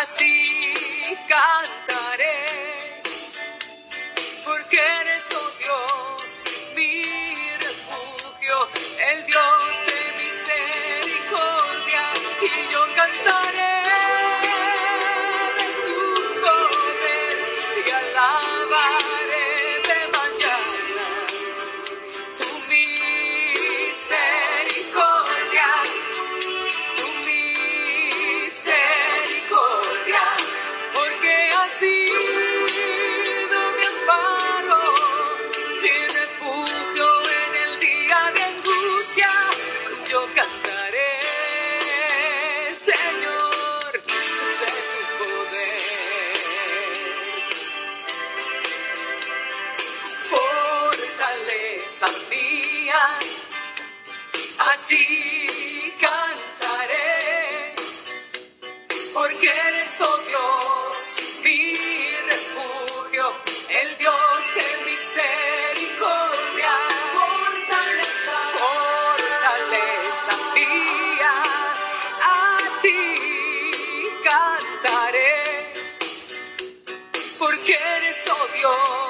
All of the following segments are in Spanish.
Hati? Dios.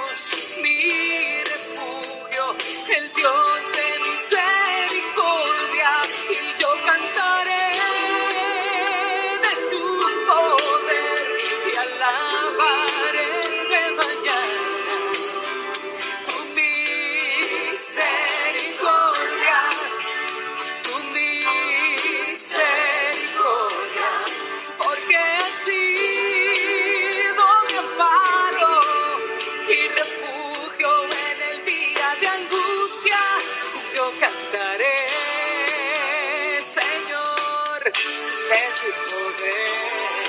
cantaré, Señor, de tu poder.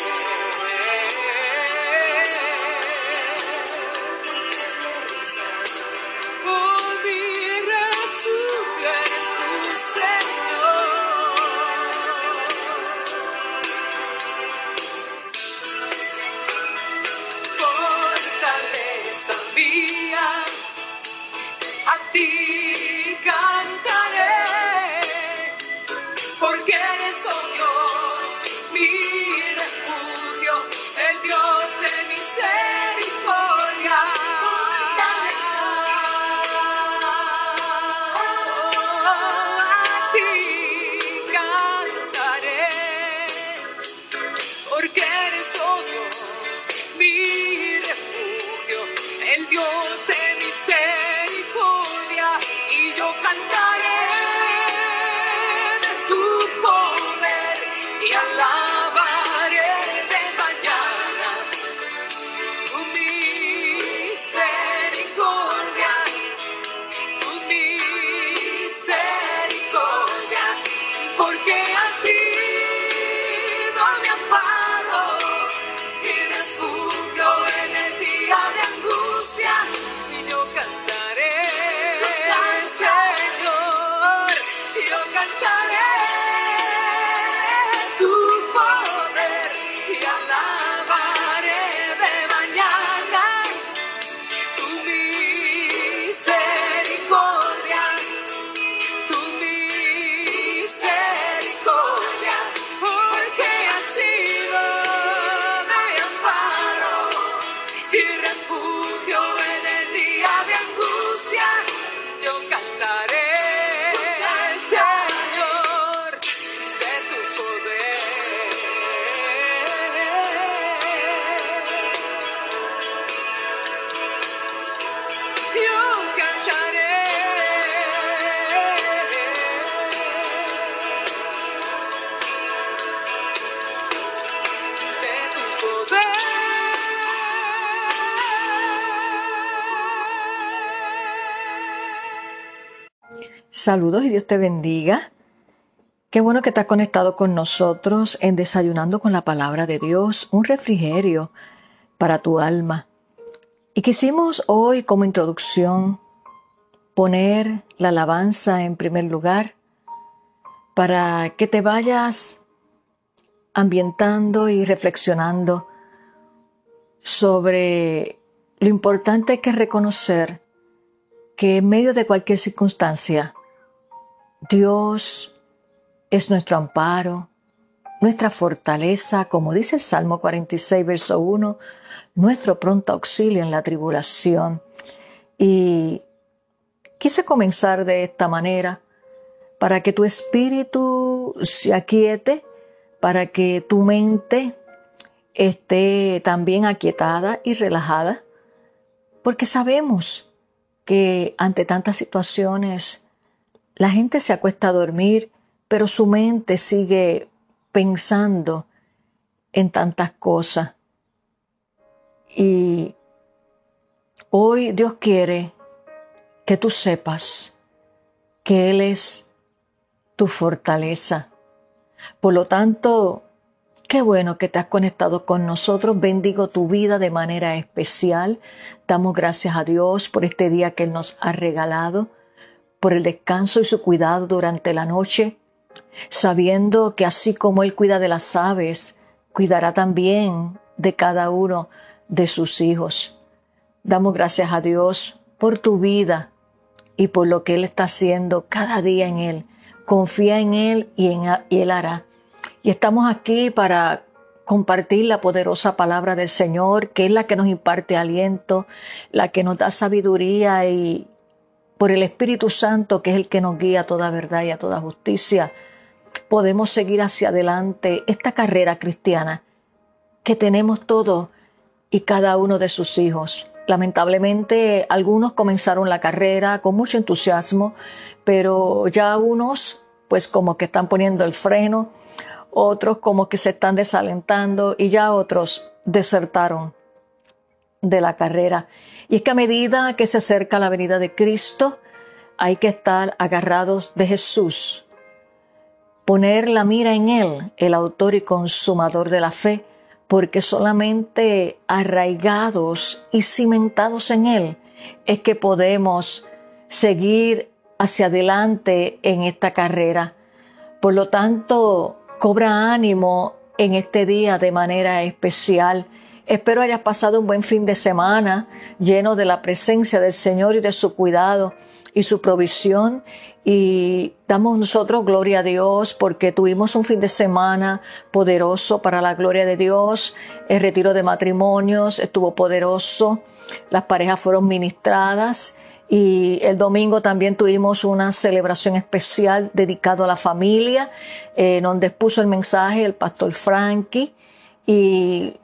Saludos y Dios te bendiga. Qué bueno que estás conectado con nosotros en Desayunando con la Palabra de Dios, un refrigerio para tu alma. Y quisimos hoy como introducción poner la alabanza en primer lugar para que te vayas ambientando y reflexionando sobre lo importante que es reconocer que en medio de cualquier circunstancia Dios es nuestro amparo, nuestra fortaleza, como dice el Salmo 46, verso 1, nuestro pronto auxilio en la tribulación. Y quise comenzar de esta manera para que tu espíritu se aquiete, para que tu mente esté también aquietada y relajada, porque sabemos que ante tantas situaciones la gente se acuesta a dormir, pero su mente sigue pensando en tantas cosas. Y hoy Dios quiere que tú sepas que Él es tu fortaleza. Por lo tanto, qué bueno que te has conectado con nosotros. Bendigo tu vida de manera especial. Damos gracias a Dios por este día que Él nos ha regalado, por el descanso y su cuidado durante la noche, sabiendo que así como Él cuida de las aves, cuidará también de cada uno de sus hijos. Damos gracias a Dios por tu vida y por lo que Él está haciendo cada día en Él. Confía en Él y, en, Él hará. Y estamos aquí para compartir la poderosa palabra del Señor, que es la que nos imparte aliento, la que nos da sabiduría y por el Espíritu Santo, que es el que nos guía a toda verdad y a toda justicia, podemos seguir hacia adelante esta carrera cristiana que tenemos todos y cada uno de sus hijos. Lamentablemente algunos comenzaron la carrera con mucho entusiasmo, pero ya unos pues como que están poniendo el freno, otros como que se están desalentando y ya otros desertaron de la carrera. Y es que a medida que se acerca la venida de Cristo, hay que estar agarrados de Jesús, poner la mira en Él, el autor y consumador de la fe, porque solamente arraigados y cimentados en Él es que podemos seguir hacia adelante en esta carrera. Por lo tanto, cobra ánimo en este día de manera especial. Espero hayas pasado un buen fin de semana lleno de la presencia del Señor y de su cuidado y su provisión y damos nosotros gloria a Dios porque tuvimos un fin de semana poderoso para la gloria de Dios. El retiro de matrimonios estuvo poderoso. Las parejas fueron ministradas y el domingo también tuvimos una celebración especial dedicado a la familia, eh, donde expuso el mensaje el pastor Frankie y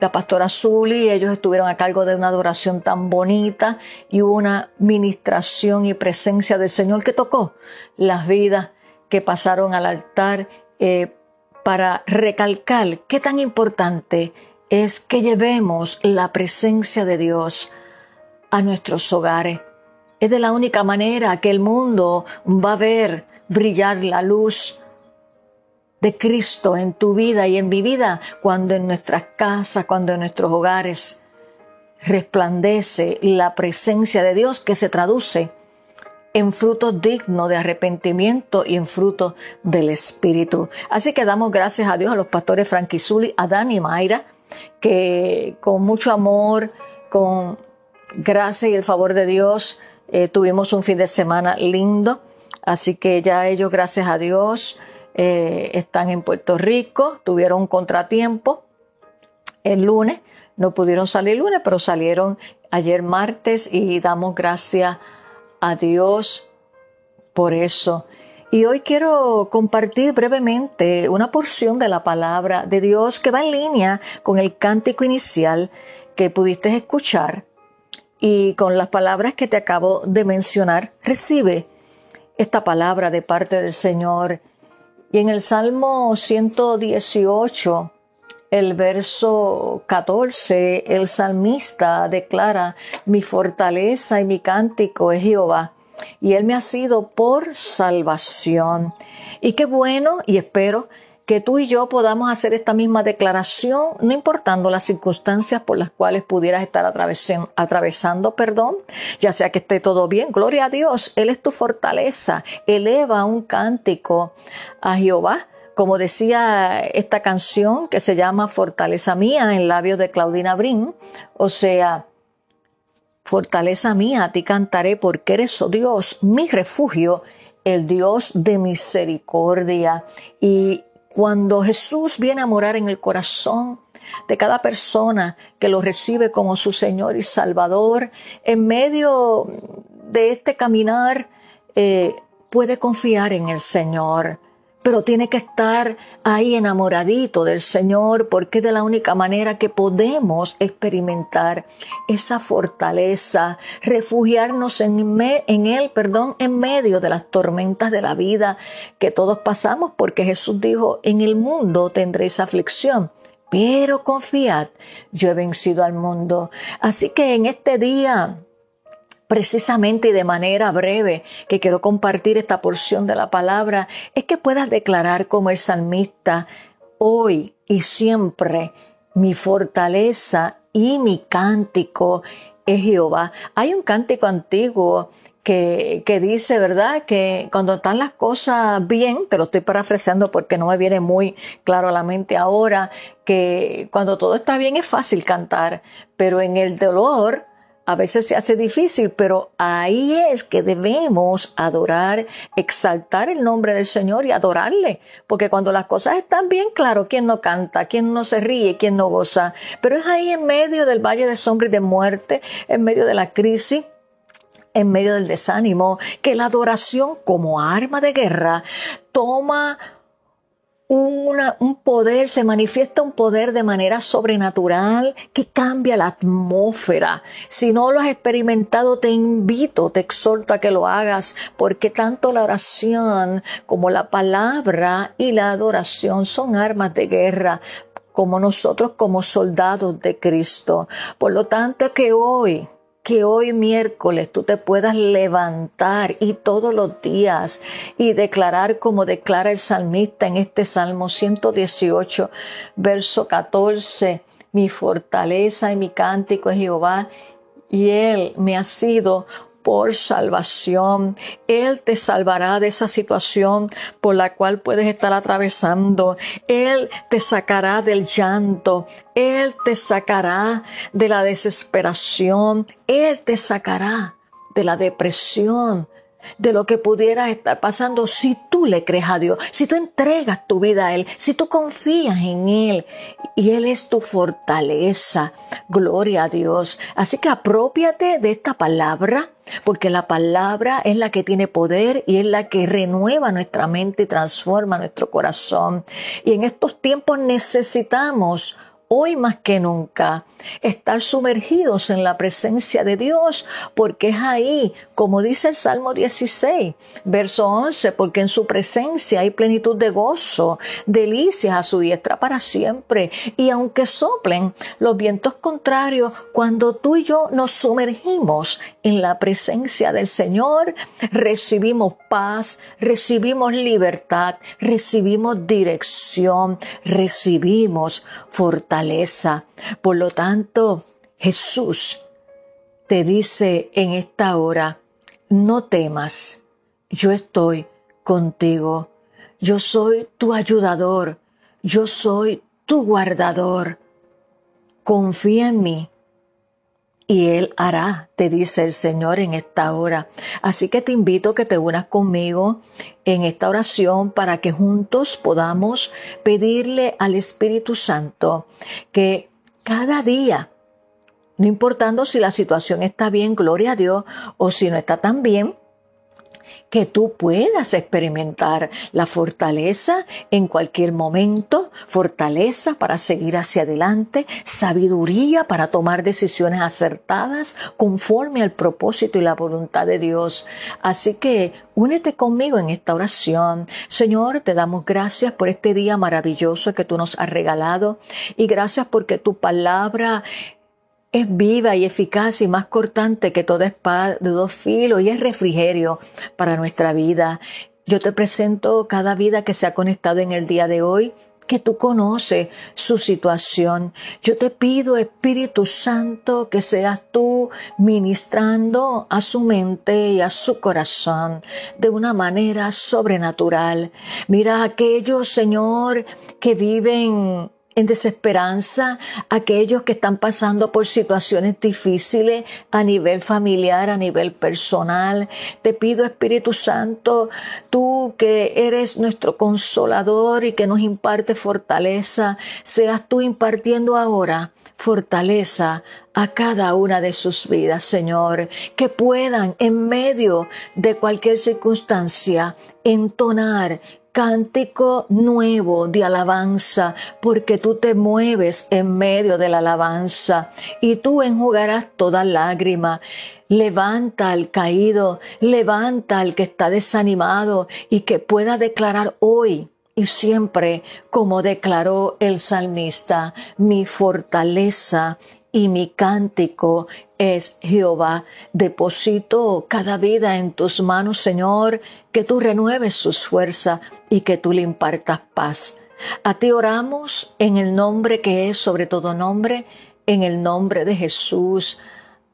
la pastora Zuli, ellos estuvieron a cargo de una adoración tan bonita y una ministración y presencia del Señor que tocó las vidas que pasaron al altar eh, para recalcar qué tan importante es que llevemos la presencia de Dios a nuestros hogares. Es de la única manera que el mundo va a ver brillar la luz de Cristo en tu vida y en mi vida, cuando en nuestras casas, cuando en nuestros hogares resplandece la presencia de Dios que se traduce en frutos dignos de arrepentimiento y en frutos del Espíritu. Así que damos gracias a Dios a los pastores Franquizuli, a Dani y Mayra, que con mucho amor, con gracia y el favor de Dios, eh, tuvimos un fin de semana lindo. Así que ya ellos, gracias a Dios, eh, están en Puerto Rico, tuvieron contratiempo el lunes, no pudieron salir el lunes, pero salieron ayer martes y damos gracias a Dios por eso. Y hoy quiero compartir brevemente una porción de la palabra de Dios que va en línea con el cántico inicial que pudiste escuchar y con las palabras que te acabo de mencionar. Recibe esta palabra de parte del Señor y en el Salmo 118, el verso 14, el salmista declara, mi fortaleza y mi cántico es Jehová, y Él me ha sido por salvación. Y qué bueno, y espero que tú y yo podamos hacer esta misma declaración, no importando las circunstancias por las cuales pudieras estar atravesando, perdón, ya sea que esté todo bien, gloria a Dios, Él es tu fortaleza, eleva un cántico a Jehová como decía esta canción que se llama Fortaleza Mía en labios de Claudina Brin, o sea, Fortaleza mía, a ti cantaré porque eres, oh Dios, mi refugio, el Dios de misericordia. Y cuando Jesús viene a morar en el corazón de cada persona que lo recibe como su Señor y Salvador, en medio de este caminar, eh, puede confiar en el Señor pero tiene que estar ahí enamoradito del Señor porque es de la única manera que podemos experimentar esa fortaleza, refugiarnos en, Él, perdón, en medio de las tormentas de la vida que todos pasamos porque Jesús dijo, en el mundo tendréis aflicción. Pero confiad, yo he vencido al mundo. Así que en este día, precisamente y de manera breve que quiero compartir esta porción de la palabra es que puedas declarar como el salmista hoy y siempre mi fortaleza y mi cántico es Jehová. Hay un cántico antiguo que, que, dice, ¿verdad? Que cuando están las cosas bien, te lo estoy parafraseando porque no me viene muy claro a la mente ahora, que cuando todo está bien es fácil cantar, pero en el dolor a veces se hace difícil, pero ahí es que debemos adorar, exaltar el nombre del Señor y adorarle. Porque cuando las cosas están bien, claro, ¿quién no canta? ¿Quién no se ríe? ¿Quién no goza? Pero es ahí en medio del valle de sombra y de muerte, en medio de la crisis, en medio del desánimo, que la adoración como arma de guerra toma un poder, se manifiesta un poder de manera sobrenatural que cambia la atmósfera. Si no lo has experimentado, te invito, te exhorto a que lo hagas, porque tanto la oración como la palabra y la adoración son armas de guerra como nosotros como soldados de Cristo. Por lo tanto, que hoy que hoy miércoles tú te puedas levantar y todos los días y declarar como declara el salmista en este Salmo 118, verso 14, mi fortaleza y mi cántico es Jehová y Él me ha sido por salvación. Él te salvará de esa situación por la cual puedes estar atravesando. Él te sacará del llanto. Él te sacará de la desesperación. Él te sacará de la depresión de lo que pudieras estar pasando si tú le crees a Dios, si tú entregas tu vida a Él, si tú confías en Él y Él es tu fortaleza. Gloria a Dios. Así que apropiate de esta palabra porque la palabra es la que tiene poder y es la que renueva nuestra mente y transforma nuestro corazón. Y en estos tiempos necesitamos hoy más que nunca, estar sumergidos en la presencia de Dios, porque es ahí, como dice el Salmo 16, verso 11, porque en su presencia hay plenitud de gozo, delicias a su diestra para siempre. Y aunque soplen los vientos contrarios, cuando tú y yo nos sumergimos en la presencia del Señor, recibimos paz, recibimos libertad, recibimos dirección, recibimos fortaleza por lo tanto, Jesús te dice en esta hora, no temas, yo estoy contigo, yo soy tu ayudador, yo soy tu guardador. Confía en mí y Él hará, te dice el Señor en esta hora. Así que te invito a que te unas conmigo en esta oración para que juntos podamos pedirle al Espíritu Santo que cada día, no importando si la situación está bien, gloria a Dios, o si no está tan bien, que tú puedas experimentar la fortaleza en cualquier momento, fortaleza para seguir hacia adelante, sabiduría para tomar decisiones acertadas conforme al propósito y la voluntad de Dios. Así que únete conmigo en esta oración. Señor, te damos gracias por este día maravilloso que tú nos has regalado y gracias porque tu palabra es viva y eficaz y más cortante que toda espada de dos filos y es refrigerio para nuestra vida. Yo te presento cada vida que se ha conectado en el día de hoy que tú conoces su situación. Yo te pido, Espíritu Santo, que seas tú ministrando a su mente y a su corazón de una manera sobrenatural. Mira aquellos, Señor, que viven en desesperanza, aquellos que están pasando por situaciones difíciles a nivel familiar, a nivel personal. Te pido, Espíritu Santo, tú que eres nuestro consolador y que nos imparte fortaleza, seas tú impartiendo ahora fortaleza a cada una de sus vidas, Señor, que puedan en medio de cualquier circunstancia entonar cántico nuevo de alabanza, porque tú te mueves en medio de la alabanza y tú enjugarás toda lágrima. Levanta al caído, levanta al que está desanimado y que pueda declarar hoy y siempre, como declaró el salmista, mi fortaleza y mi cántico es Jehová. Deposito cada vida en tus manos, Señor, que tú renueves sus fuerzas y que tú le impartas paz. A ti oramos en el nombre que es sobre todo nombre, en el nombre de Jesús.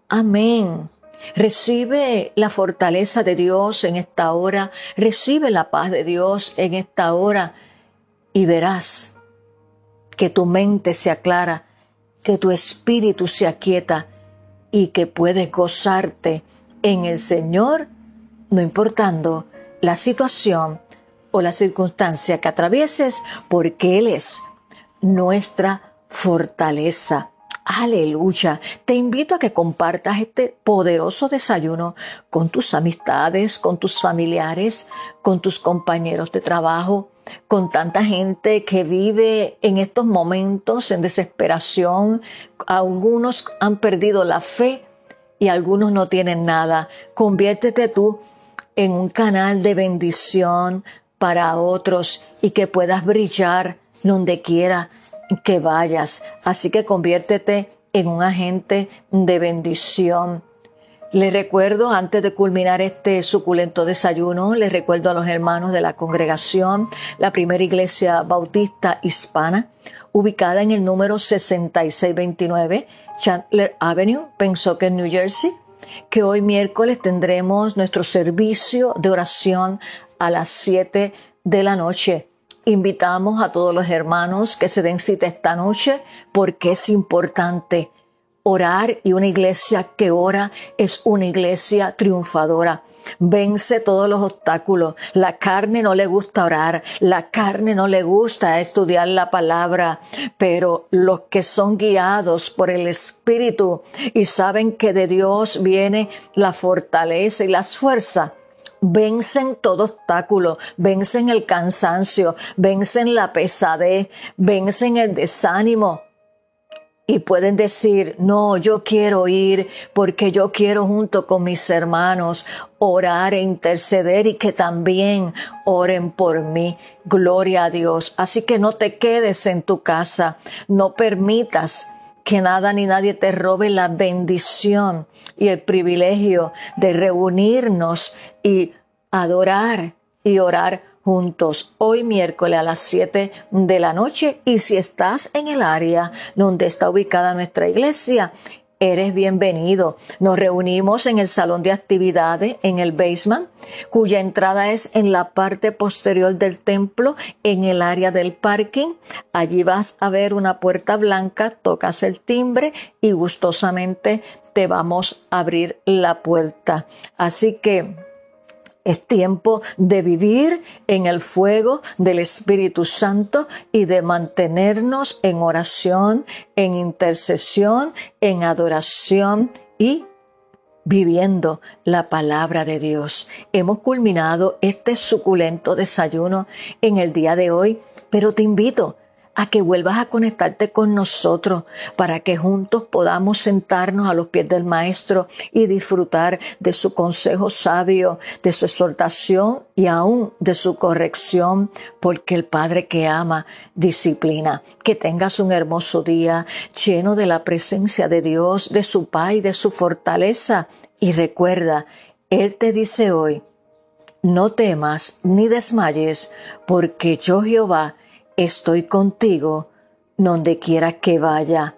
Amén. Recibe la fortaleza de Dios en esta hora, recibe la paz de Dios en esta hora y verás que tu mente se aclara que tu espíritu se aquieta y que puedes gozarte en el Señor, no importando la situación o la circunstancia que atravieses, porque Él es nuestra fortaleza. Aleluya. Te invito a que compartas este poderoso desayuno con tus amistades, con tus familiares, con tus compañeros de trabajo, con tanta gente que vive en estos momentos en desesperación. Algunos han perdido la fe y algunos no tienen nada. Conviértete tú en un canal de bendición para otros y que puedas brillar donde quiera que vayas. Así que conviértete en un agente de bendición. Les recuerdo, antes de culminar este suculento desayuno, les recuerdo a los hermanos de la congregación, la primera iglesia bautista hispana, ubicada en el número 6629 Chandler Avenue, Pensoken, New Jersey, que hoy miércoles tendremos nuestro servicio de oración a las 7 de la noche. Invitamos a todos los hermanos que se den cita esta noche porque es importante Orar y una iglesia que ora es una iglesia triunfadora. Vence todos los obstáculos. La carne no le gusta orar, la carne no le gusta estudiar la palabra, pero los que son guiados por el Espíritu y saben que de Dios viene la fortaleza y las fuerzas, vencen todo obstáculo, vencen el cansancio, vencen la pesadez, vencen el desánimo, y pueden decir, no, yo quiero ir porque yo quiero junto con mis hermanos orar e interceder y que también oren por mí. Gloria a Dios. Así que no te quedes en tu casa, no permitas que nada ni nadie te robe la bendición y el privilegio de reunirnos y adorar y orar juntos hoy miércoles a las 7 de la noche y si estás en el área donde está ubicada nuestra iglesia, eres bienvenido. Nos reunimos en el salón de actividades en el basement, cuya entrada es en la parte posterior del templo, en el área del parking. Allí vas a ver una puerta blanca, tocas el timbre y gustosamente te vamos a abrir la puerta. Así que es tiempo de vivir en el fuego del Espíritu Santo y de mantenernos en oración, en intercesión, en adoración y viviendo la palabra de Dios. Hemos culminado este suculento desayuno en el día de hoy, pero te invito a que vuelvas a conectarte con nosotros para que juntos podamos sentarnos a los pies del Maestro y disfrutar de su consejo sabio, de su exhortación y aún de su corrección, porque el Padre que ama disciplina. Que tengas un hermoso día lleno de la presencia de Dios, de su paz y de su fortaleza. Y recuerda, Él te dice hoy, no temas ni desmayes, porque yo Jehová, estoy contigo donde quiera que vaya.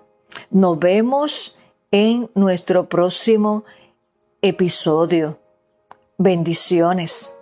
Nos vemos en nuestro próximo episodio. Bendiciones.